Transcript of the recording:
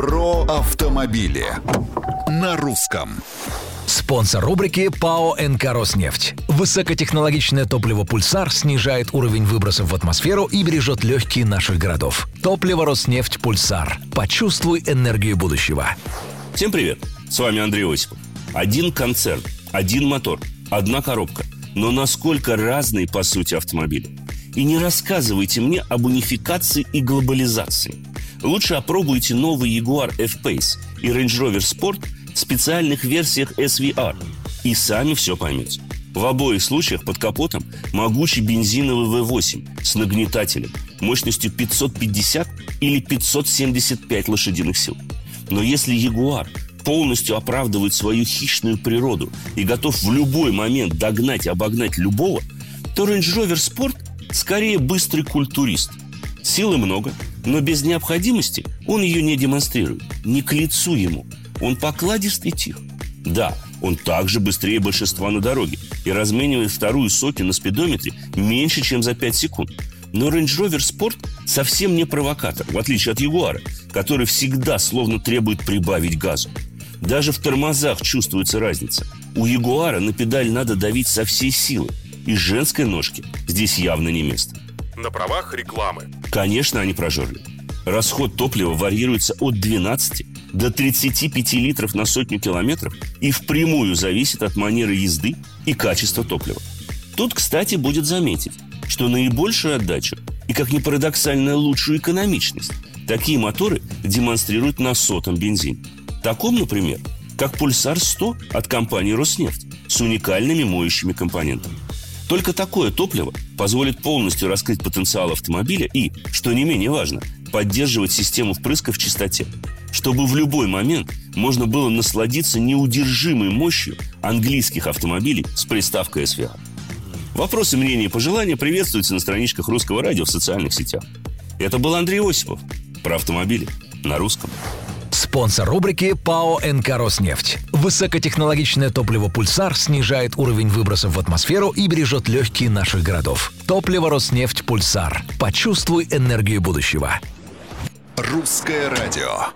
Про автомобили на русском. Спонсор рубрики ПАО «НК Роснефть». Высокотехнологичное топливо «Пульсар» снижает уровень выбросов в атмосферу и бережет легкие наших городов. Топливо «Роснефть Пульсар». Почувствуй энергию будущего. Всем привет! С вами Андрей Осипов. Один концерн, один мотор, одна коробка. Но насколько разные, по сути, автомобили. И не рассказывайте мне об унификации и глобализации. Лучше опробуйте новый Jaguar F-Pace и Range Rover Sport в специальных версиях SVR. И сами все поймете. В обоих случаях под капотом могучий бензиновый V8 с нагнетателем мощностью 550 или 575 лошадиных сил. Но если Ягуар полностью оправдывает свою хищную природу и готов в любой момент догнать и обогнать любого, то Range Rover Sport скорее быстрый культурист. Силы много, но без необходимости он ее не демонстрирует. Не к лицу ему. Он покладист и тих. Да, он также быстрее большинства на дороге и разменивает вторую сотню на спидометре меньше, чем за 5 секунд. Но Range Rover Sport совсем не провокатор, в отличие от Ягуара, который всегда словно требует прибавить газу. Даже в тормозах чувствуется разница. У Ягуара на педаль надо давить со всей силы, и женской ножке здесь явно не место. На правах рекламы. Конечно, они прожорли. Расход топлива варьируется от 12 до 35 литров на сотню километров и впрямую зависит от манеры езды и качества топлива. Тут, кстати, будет заметить, что наибольшую отдачу и, как ни парадоксально, лучшую экономичность такие моторы демонстрируют на сотом бензине. Таком, например, как «Пульсар 100» от компании «Роснефть» с уникальными моющими компонентами. Только такое топливо позволит полностью раскрыть потенциал автомобиля и, что не менее важно, поддерживать систему впрыска в чистоте, чтобы в любой момент можно было насладиться неудержимой мощью английских автомобилей с приставкой SVR. Вопросы, мнения и пожелания приветствуются на страничках Русского радио в социальных сетях. Это был Андрей Осипов про автомобили на русском. Спонсор рубрики ПАО «НК Роснефть». Высокотехнологичное топливо «Пульсар» снижает уровень выбросов в атмосферу и бережет легкие наших городов. Топливо «Роснефть Пульсар». Почувствуй энергию будущего. Русское радио.